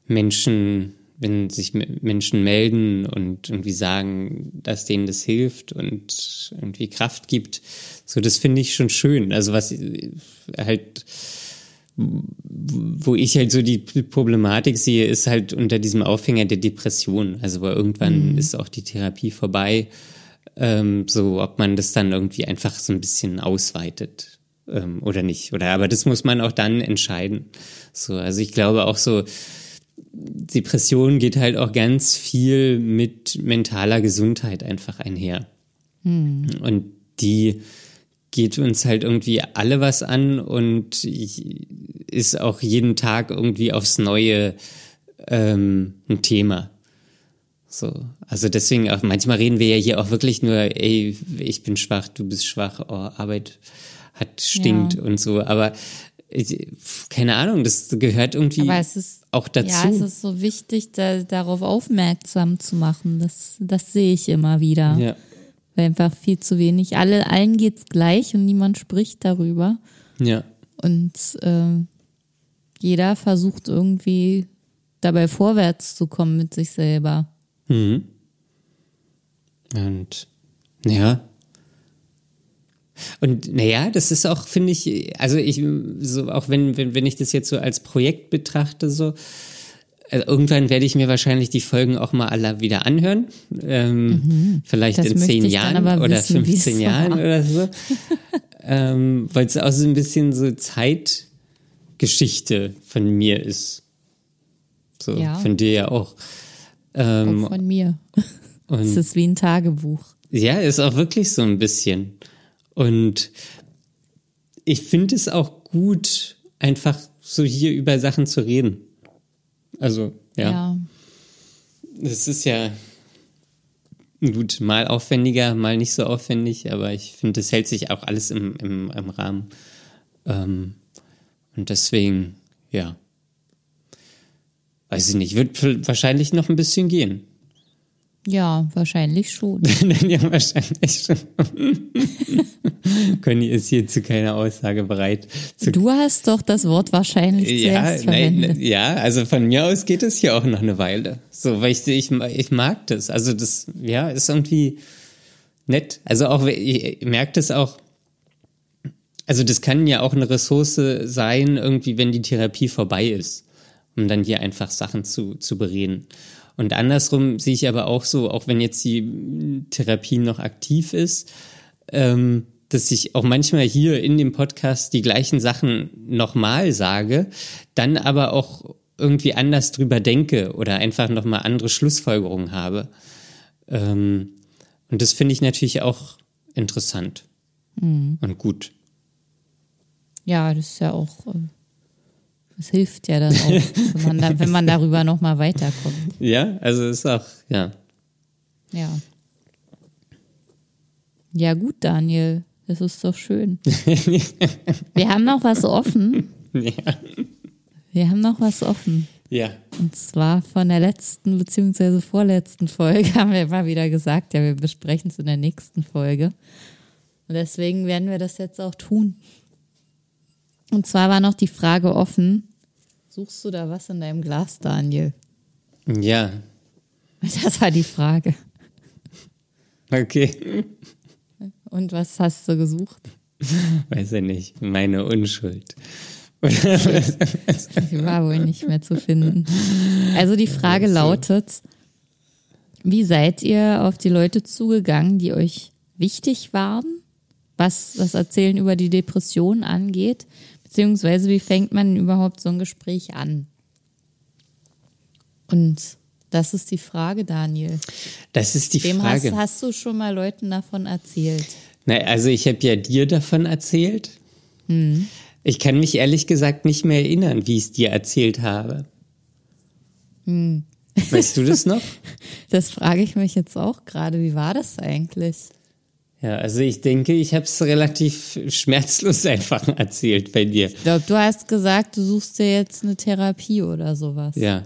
Menschen wenn sich Menschen melden und irgendwie sagen, dass denen das hilft und irgendwie Kraft gibt. So, das finde ich schon schön. Also was halt, wo ich halt so die Problematik sehe, ist halt unter diesem Aufhänger der Depression. Also wo irgendwann mhm. ist auch die Therapie vorbei. Ähm, so, ob man das dann irgendwie einfach so ein bisschen ausweitet ähm, oder nicht. Oder aber das muss man auch dann entscheiden. So, also ich glaube auch so, Depression geht halt auch ganz viel mit mentaler Gesundheit einfach einher. Hm. Und die geht uns halt irgendwie alle was an und ist auch jeden Tag irgendwie aufs Neue ähm, ein Thema. So, also deswegen auch manchmal reden wir ja hier auch wirklich nur, ey, ich bin schwach, du bist schwach, oh, Arbeit hat stinkt ja. und so, aber keine Ahnung, das gehört irgendwie ist, auch dazu. Ja, es ist so wichtig, da, darauf aufmerksam zu machen. Das, das sehe ich immer wieder. Ja. Weil einfach viel zu wenig. Alle, allen geht's gleich und niemand spricht darüber. Ja. Und äh, jeder versucht irgendwie dabei vorwärts zu kommen mit sich selber. Mhm. Und ja. Und naja, das ist auch, finde ich, also ich, so auch wenn, wenn, wenn ich das jetzt so als Projekt betrachte, so, also irgendwann werde ich mir wahrscheinlich die Folgen auch mal alle wieder anhören. Ähm, mhm. Vielleicht in zehn Jahren oder wissen, 15 Jahren war. oder so. ähm, Weil es auch so ein bisschen so Zeitgeschichte von mir ist. So, ja. von dir ja auch. Ähm, auch von mir. es ist wie ein Tagebuch. Ja, ist auch wirklich so ein bisschen. Und ich finde es auch gut, einfach so hier über Sachen zu reden. Also, ja. ja. Es ist ja gut, mal aufwendiger, mal nicht so aufwendig, aber ich finde, es hält sich auch alles im, im, im Rahmen. Ähm, und deswegen, ja. Weiß ich nicht, wird wahrscheinlich noch ein bisschen gehen. Ja, wahrscheinlich schon. ja, wahrscheinlich schon. Conny ist hier zu keiner Aussage bereit. du hast doch das Wort wahrscheinlich ja, nein, ja, also von mir aus geht es hier auch noch eine Weile. So, weil ich, ich, ich mag das. Also das, ja, ist irgendwie nett. Also auch, ich merke das auch, also das kann ja auch eine Ressource sein, irgendwie, wenn die Therapie vorbei ist, um dann hier einfach Sachen zu, zu bereden. Und andersrum sehe ich aber auch so, auch wenn jetzt die Therapie noch aktiv ist, ähm, dass ich auch manchmal hier in dem Podcast die gleichen Sachen nochmal sage, dann aber auch irgendwie anders drüber denke oder einfach nochmal andere Schlussfolgerungen habe. Ähm, und das finde ich natürlich auch interessant mhm. und gut. Ja, das ist ja auch äh, das hilft ja dann auch, wenn man, da, wenn man darüber nochmal weiterkommt. Ja, also ist auch, ja. Ja. Ja, gut, Daniel. Das ist doch schön. Wir haben noch was offen. Ja. Wir haben noch was offen. Ja. Und zwar von der letzten bzw. vorletzten Folge haben wir mal wieder gesagt, ja, wir besprechen es in der nächsten Folge. Und deswegen werden wir das jetzt auch tun. Und zwar war noch die Frage offen, suchst du da was in deinem Glas, Daniel? Ja. Das war die Frage. Okay. Und was hast du gesucht? Weiß ich nicht. Meine Unschuld. Die war wohl nicht mehr zu finden. Also die Frage lautet, wie seid ihr auf die Leute zugegangen, die euch wichtig waren, was das Erzählen über die Depression angeht? Beziehungsweise, wie fängt man überhaupt so ein Gespräch an? Und das ist die Frage, Daniel. Das ist die Wem Frage. Hast, hast du schon mal Leuten davon erzählt? Na, also ich habe ja dir davon erzählt. Hm. Ich kann mich ehrlich gesagt nicht mehr erinnern, wie ich es dir erzählt habe. Hm. Weißt du das noch? Das frage ich mich jetzt auch gerade. Wie war das eigentlich? Ja, also ich denke, ich habe es relativ schmerzlos einfach erzählt bei dir. Ich glaube, du hast gesagt, du suchst dir jetzt eine Therapie oder sowas. Ja.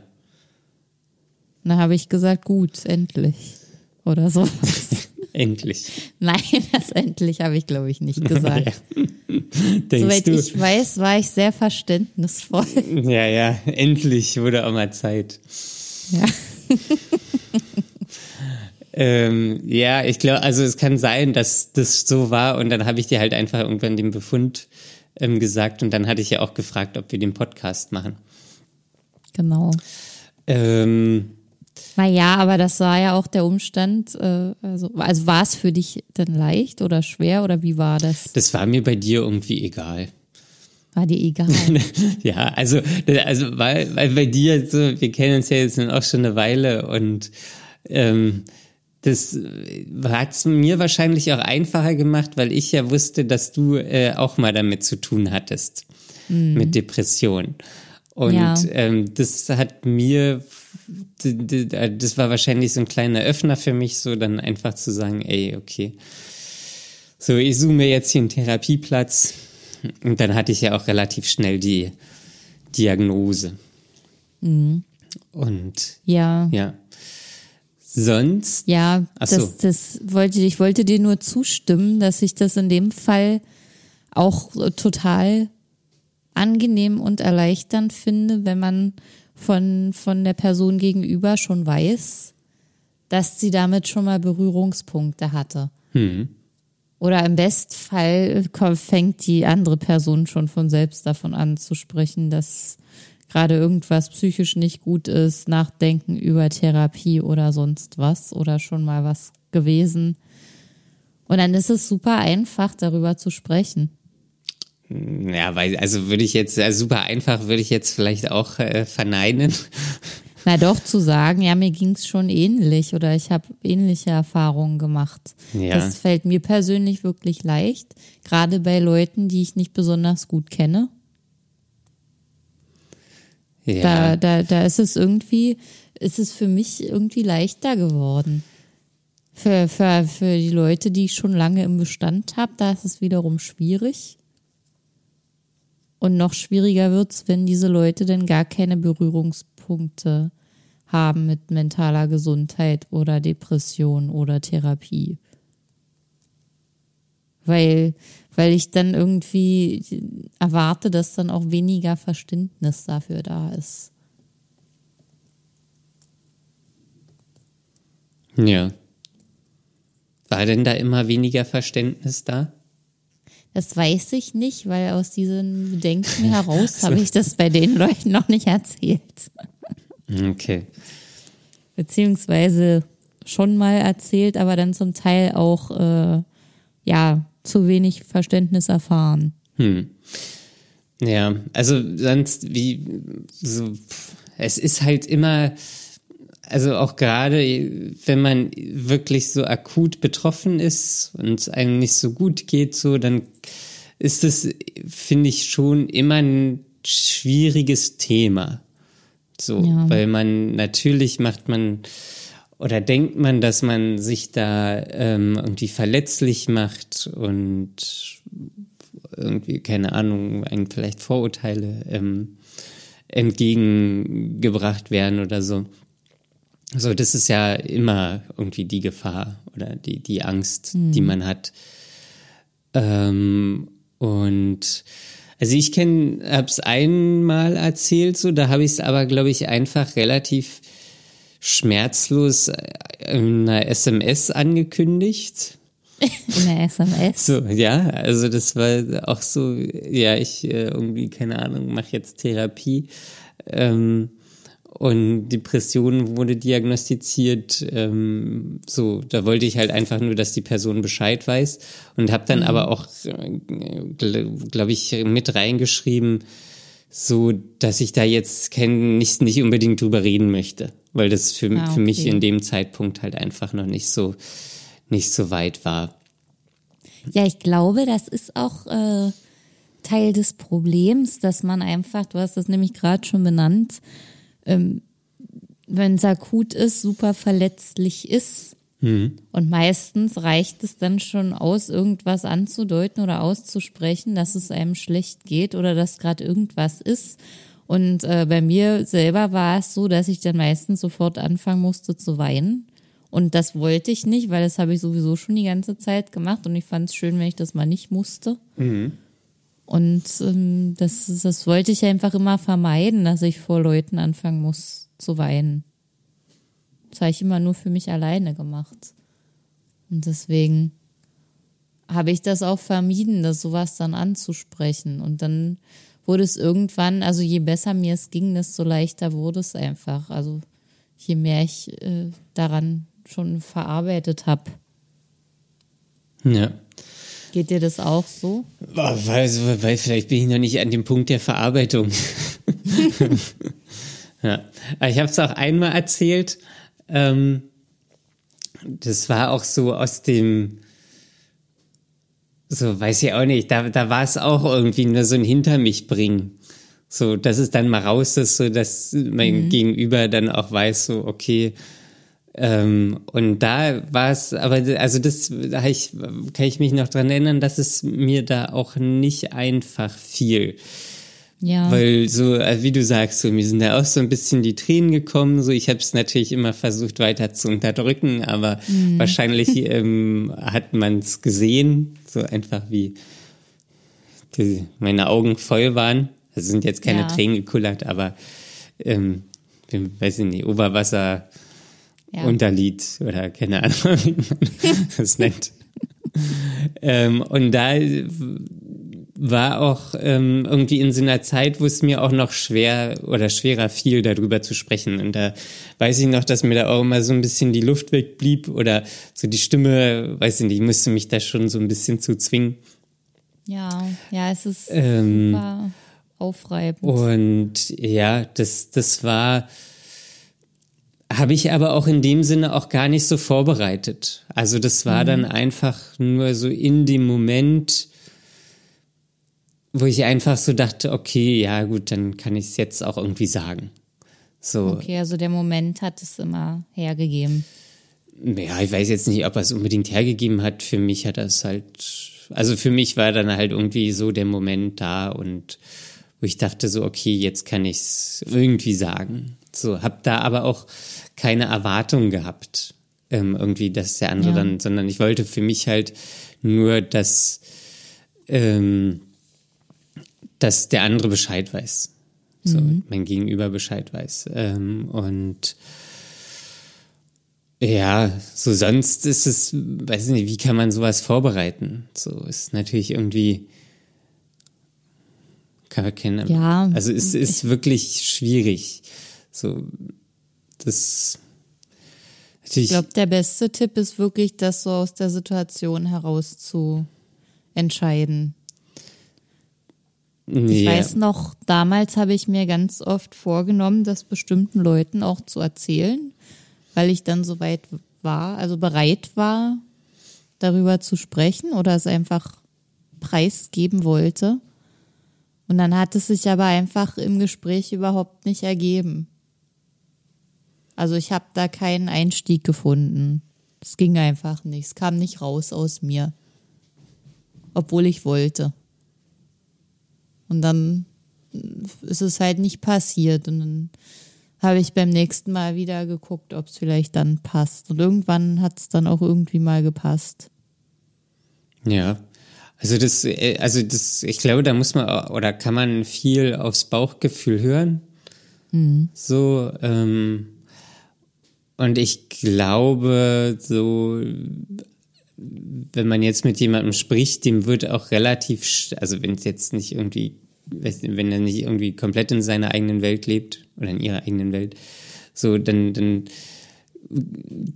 Da habe ich gesagt, gut, endlich. Oder sowas. endlich. Nein, das endlich habe ich, glaube ich, nicht gesagt. Denkst Soweit du? ich weiß, war ich sehr verständnisvoll. Ja, ja, endlich wurde auch mal Zeit. Ja. Ähm, ja, ich glaube, also es kann sein, dass das so war und dann habe ich dir halt einfach irgendwann den Befund ähm, gesagt und dann hatte ich ja auch gefragt, ob wir den Podcast machen. Genau. Ähm, naja, aber das war ja auch der Umstand. Äh, also, also war es für dich denn leicht oder schwer oder wie war das? Das war mir bei dir irgendwie egal. War dir egal? ja, also, also weil, weil bei dir, so, wir kennen uns ja jetzt auch schon eine Weile und ähm, das äh, hat es mir wahrscheinlich auch einfacher gemacht, weil ich ja wusste, dass du äh, auch mal damit zu tun hattest, mhm. mit Depressionen. Und ja. ähm, das hat mir, das war wahrscheinlich so ein kleiner Öffner für mich, so dann einfach zu sagen, ey, okay, so ich suche mir jetzt hier einen Therapieplatz. Und dann hatte ich ja auch relativ schnell die Diagnose. Mhm. Und ja. ja. Sonst. Ja, so. das, das wollte ich wollte dir nur zustimmen, dass ich das in dem Fall auch total angenehm und erleichternd finde, wenn man von, von der Person gegenüber schon weiß, dass sie damit schon mal Berührungspunkte hatte. Hm. Oder im Bestfall fängt die andere Person schon von selbst davon an zu sprechen, dass gerade irgendwas psychisch nicht gut ist, nachdenken über Therapie oder sonst was oder schon mal was gewesen. Und dann ist es super einfach, darüber zu sprechen. Ja, weil, also würde ich jetzt, also super einfach würde ich jetzt vielleicht auch äh, verneinen. Na doch, zu sagen, ja, mir ging es schon ähnlich oder ich habe ähnliche Erfahrungen gemacht. Ja. Das fällt mir persönlich wirklich leicht, gerade bei Leuten, die ich nicht besonders gut kenne. Ja. Da, da, da ist es irgendwie, ist es für mich irgendwie leichter geworden. Für, für, für die Leute, die ich schon lange im Bestand habe, da ist es wiederum schwierig. Und noch schwieriger wird's, wenn diese Leute denn gar keine Berührungspunkte haben mit mentaler Gesundheit oder Depression oder Therapie. Weil, weil ich dann irgendwie erwarte, dass dann auch weniger Verständnis dafür da ist. Ja. War denn da immer weniger Verständnis da? Das weiß ich nicht, weil aus diesen Bedenken heraus habe ich das bei den Leuten noch nicht erzählt. Okay. Beziehungsweise schon mal erzählt, aber dann zum Teil auch äh, ja zu wenig Verständnis erfahren. Hm. Ja, also sonst wie so es ist halt immer also auch gerade wenn man wirklich so akut betroffen ist und es einem nicht so gut geht, so, dann ist es, finde ich, schon immer ein schwieriges Thema. So, ja. weil man natürlich macht man oder denkt man, dass man sich da ähm, irgendwie verletzlich macht und irgendwie, keine Ahnung, vielleicht Vorurteile ähm, entgegengebracht werden oder so. So, das ist ja immer irgendwie die Gefahr oder die, die Angst, mhm. die man hat. Ähm, und also ich kenne, hab's einmal erzählt, so, da habe ich es aber, glaube ich, einfach relativ schmerzlos in einer SMS angekündigt. In der SMS. So, ja, also das war auch so, ja, ich äh, irgendwie, keine Ahnung, mache jetzt Therapie. Ähm, und Depression wurde diagnostiziert. Ähm, so, da wollte ich halt einfach nur, dass die Person Bescheid weiß und habe dann mhm. aber auch, äh, glaube ich, mit reingeschrieben, so, dass ich da jetzt kein, nicht nicht unbedingt drüber reden möchte, weil das für, ah, okay. für mich in dem Zeitpunkt halt einfach noch nicht so nicht so weit war. Ja, ich glaube, das ist auch äh, Teil des Problems, dass man einfach, du hast das nämlich gerade schon benannt, ähm, wenn es akut ist, super verletzlich ist. Mhm. Und meistens reicht es dann schon aus, irgendwas anzudeuten oder auszusprechen, dass es einem schlecht geht oder dass gerade irgendwas ist. Und äh, bei mir selber war es so, dass ich dann meistens sofort anfangen musste zu weinen. Und das wollte ich nicht, weil das habe ich sowieso schon die ganze Zeit gemacht und ich fand es schön, wenn ich das mal nicht musste. Mhm. Und ähm, das, das wollte ich einfach immer vermeiden, dass ich vor Leuten anfangen muss zu weinen. Das habe ich immer nur für mich alleine gemacht. Und deswegen habe ich das auch vermieden, das sowas dann anzusprechen. Und dann wurde es irgendwann, also je besser mir es ging, desto leichter wurde es einfach. Also je mehr ich äh, daran schon verarbeitet habe. Ja. Geht dir das auch so? Weil, weil vielleicht bin ich noch nicht an dem Punkt der Verarbeitung. ja. Ich habe es auch einmal erzählt. Ähm, das war auch so aus dem, so weiß ich auch nicht, da, da war es auch irgendwie nur so ein Hinter mich bringen. So, dass es dann mal raus ist, so dass mein mhm. Gegenüber dann auch weiß, so, okay, ähm, und da war es, aber also das da ich, kann ich mich noch dran erinnern, dass es mir da auch nicht einfach fiel. Ja. Weil so, äh, wie du sagst, so, mir sind da auch so ein bisschen die Tränen gekommen. So, ich habe es natürlich immer versucht weiter zu unterdrücken, aber mhm. wahrscheinlich ähm, hat man es gesehen, so einfach wie die, meine Augen voll waren. Also sind jetzt keine ja. Tränen gekullert, aber ähm, weiß ich nicht, Oberwasser, ja. Unterlied oder keine Ahnung, wie man das nennt. ähm, und da war auch ähm, irgendwie in so einer Zeit, wo es mir auch noch schwer oder schwerer fiel, darüber zu sprechen. Und da weiß ich noch, dass mir da auch immer so ein bisschen die Luft wegblieb oder so die Stimme, weiß ich nicht, ich musste mich da schon so ein bisschen zu zwingen. Ja, ja, es ist ähm, super aufreibend. Und ja, das, das war, habe ich aber auch in dem Sinne auch gar nicht so vorbereitet. Also das war mhm. dann einfach nur so in dem Moment, wo ich einfach so dachte, okay, ja gut, dann kann ich es jetzt auch irgendwie sagen. So. Okay, also der Moment hat es immer hergegeben. Ja, ich weiß jetzt nicht, ob er es unbedingt hergegeben hat. Für mich hat es halt, also für mich war dann halt irgendwie so der Moment da und wo ich dachte so, okay, jetzt kann ich es irgendwie sagen. So, hab da aber auch keine Erwartung gehabt, ähm, irgendwie, dass der andere ja. dann, sondern ich wollte für mich halt nur, dass ähm, dass der andere Bescheid weiß. So, mhm. mein Gegenüber Bescheid weiß. Ähm, und ja, so sonst ist es, weiß ich nicht, wie kann man sowas vorbereiten? So ist natürlich irgendwie, kann man kennen. Ja. Also es ist wirklich schwierig. So, das. Ich glaube, der beste Tipp ist wirklich, das so aus der Situation heraus zu entscheiden. Ich yeah. weiß noch, damals habe ich mir ganz oft vorgenommen, das bestimmten Leuten auch zu erzählen, weil ich dann soweit war, also bereit war, darüber zu sprechen oder es einfach preisgeben wollte. Und dann hat es sich aber einfach im Gespräch überhaupt nicht ergeben. Also ich habe da keinen Einstieg gefunden. Es ging einfach nicht. Es kam nicht raus aus mir. Obwohl ich wollte. Und dann ist es halt nicht passiert. Und dann habe ich beim nächsten Mal wieder geguckt, ob es vielleicht dann passt. Und irgendwann hat es dann auch irgendwie mal gepasst. Ja. Also das, äh, also das, ich glaube, da muss man oder kann man viel aufs Bauchgefühl hören. Mhm. So, ähm, und ich glaube, so wenn man jetzt mit jemandem spricht, dem wird auch relativ, also wenn es jetzt nicht irgendwie, wenn er nicht irgendwie komplett in seiner eigenen Welt lebt oder in ihrer eigenen Welt, so, dann, dann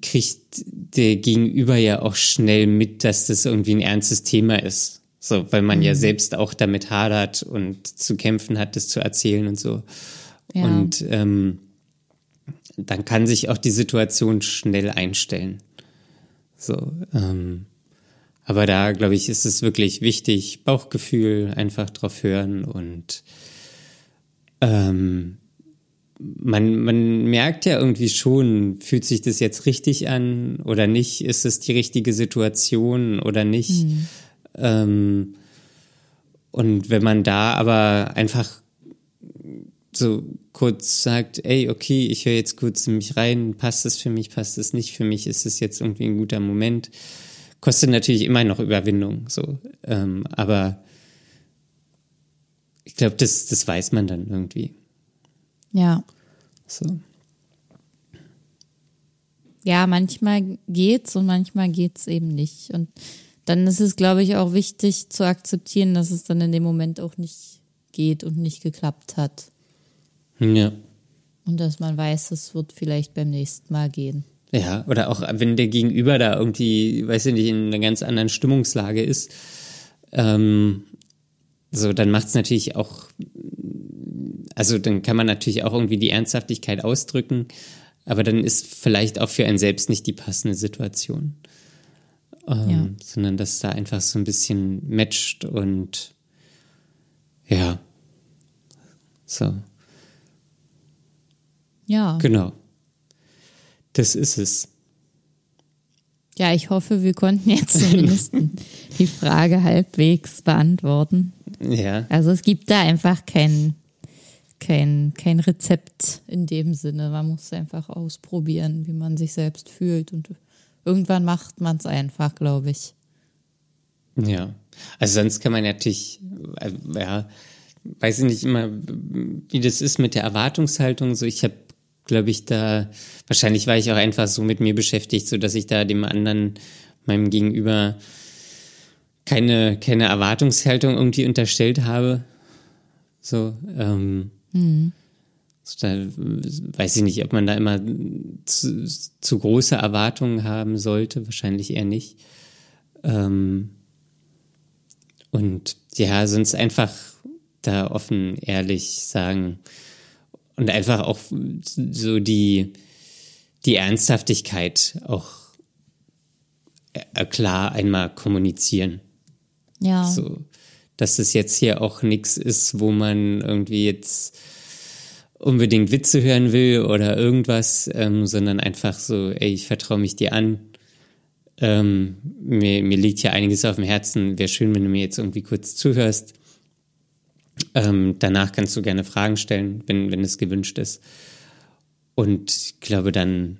kriegt der Gegenüber ja auch schnell mit, dass das irgendwie ein ernstes Thema ist. So, weil man mhm. ja selbst auch damit hadert und zu kämpfen hat, das zu erzählen und so. Ja. Und ähm, dann kann sich auch die Situation schnell einstellen. So, ähm, aber da, glaube ich, ist es wirklich wichtig, Bauchgefühl einfach drauf hören und ähm, man, man merkt ja irgendwie schon, fühlt sich das jetzt richtig an oder nicht? Ist es die richtige Situation oder nicht? Mhm. Ähm, und wenn man da aber einfach so kurz sagt, ey, okay, ich höre jetzt kurz in mich rein, passt das für mich, passt das nicht für mich, ist es jetzt irgendwie ein guter Moment? Kostet natürlich immer noch Überwindung, so. Ähm, aber ich glaube, das, das weiß man dann irgendwie. Ja. So. Ja, manchmal geht's und manchmal geht's eben nicht. Und dann ist es, glaube ich, auch wichtig zu akzeptieren, dass es dann in dem Moment auch nicht geht und nicht geklappt hat. Ja. Und dass man weiß, es wird vielleicht beim nächsten Mal gehen. Ja, oder auch wenn der Gegenüber da irgendwie, weiß ich nicht, in einer ganz anderen Stimmungslage ist, ähm, so, dann macht es natürlich auch, also dann kann man natürlich auch irgendwie die Ernsthaftigkeit ausdrücken, aber dann ist vielleicht auch für einen selbst nicht die passende Situation. Ähm, ja. Sondern dass da einfach so ein bisschen matcht und ja, so. Ja. Genau. Das ist es. Ja, ich hoffe, wir konnten jetzt zumindest die Frage halbwegs beantworten. Ja. Also es gibt da einfach kein, kein, kein Rezept in dem Sinne. Man muss einfach ausprobieren, wie man sich selbst fühlt. Und irgendwann macht man es einfach, glaube ich. Ja. Also sonst kann man natürlich, äh, ja, weiß ich nicht immer, wie das ist mit der Erwartungshaltung. So, ich habe, glaube ich, da, wahrscheinlich war ich auch einfach so mit mir beschäftigt, so dass ich da dem anderen, meinem Gegenüber, keine, keine Erwartungshaltung irgendwie unterstellt habe. So, ähm, mhm. so da weiß ich nicht, ob man da immer zu, zu große Erwartungen haben sollte, wahrscheinlich eher nicht. Ähm, und ja, sonst einfach da offen, ehrlich sagen und einfach auch so die, die Ernsthaftigkeit auch äh, klar einmal kommunizieren. Ja. So, dass es jetzt hier auch nichts ist, wo man irgendwie jetzt unbedingt Witze hören will oder irgendwas, ähm, sondern einfach so, ey, ich vertraue mich dir an. Ähm, mir, mir liegt hier einiges auf dem Herzen. Wäre schön, wenn du mir jetzt irgendwie kurz zuhörst. Ähm, danach kannst du gerne Fragen stellen, wenn, wenn es gewünscht ist. Und ich glaube, dann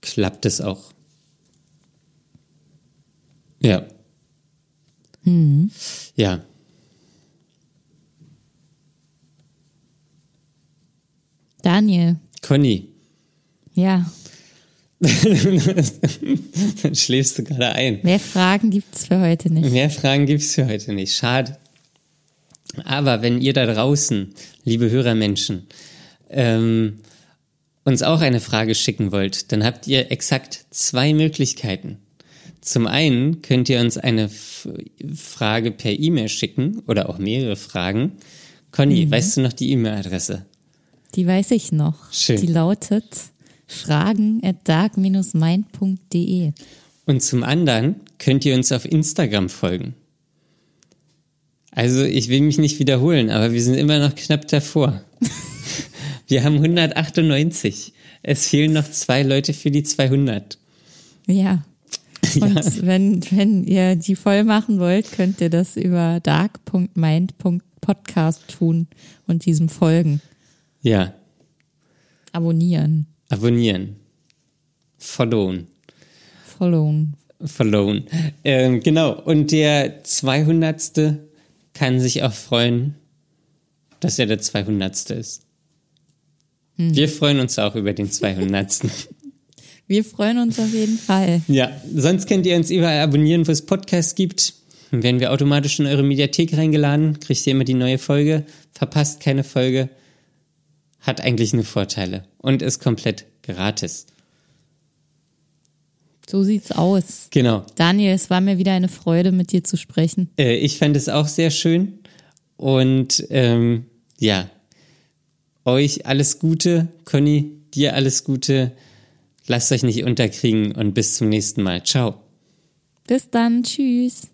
klappt es auch. Ja. Mhm. Ja. Daniel. Conny. Ja. Dann schläfst du gerade ein. Mehr Fragen gibt es für heute nicht. Mehr Fragen gibt es für heute nicht. Schade. Aber wenn ihr da draußen, liebe Hörermenschen, ähm, uns auch eine Frage schicken wollt, dann habt ihr exakt zwei Möglichkeiten. Zum einen könnt ihr uns eine F Frage per E-Mail schicken oder auch mehrere Fragen. Conny, mhm. weißt du noch die E-Mail-Adresse? Die weiß ich noch. Schön. Die lautet fragen at dark-mind.de. Und zum anderen könnt ihr uns auf Instagram folgen. Also ich will mich nicht wiederholen, aber wir sind immer noch knapp davor. wir haben 198. Es fehlen noch zwei Leute für die 200. Ja. Und ja. wenn, wenn ihr die voll machen wollt, könnt ihr das über dark.mind.podcast tun und diesem folgen. Ja. Abonnieren. Abonnieren. Followen. Followen. Followen. Ähm, genau. Und der 200. kann sich auch freuen, dass er der 200. ist. Hm. Wir freuen uns auch über den 200. Wir freuen uns auf jeden Fall. Ja, sonst könnt ihr uns überall abonnieren, wo es Podcasts gibt. Dann werden wir automatisch in eure Mediathek reingeladen, kriegt ihr immer die neue Folge, verpasst keine Folge. Hat eigentlich nur Vorteile und ist komplett gratis. So sieht's aus. Genau. Daniel, es war mir wieder eine Freude, mit dir zu sprechen. Äh, ich fand es auch sehr schön. Und ähm, ja, euch alles Gute. Conny, dir alles Gute. Lasst euch nicht unterkriegen und bis zum nächsten Mal. Ciao. Bis dann. Tschüss.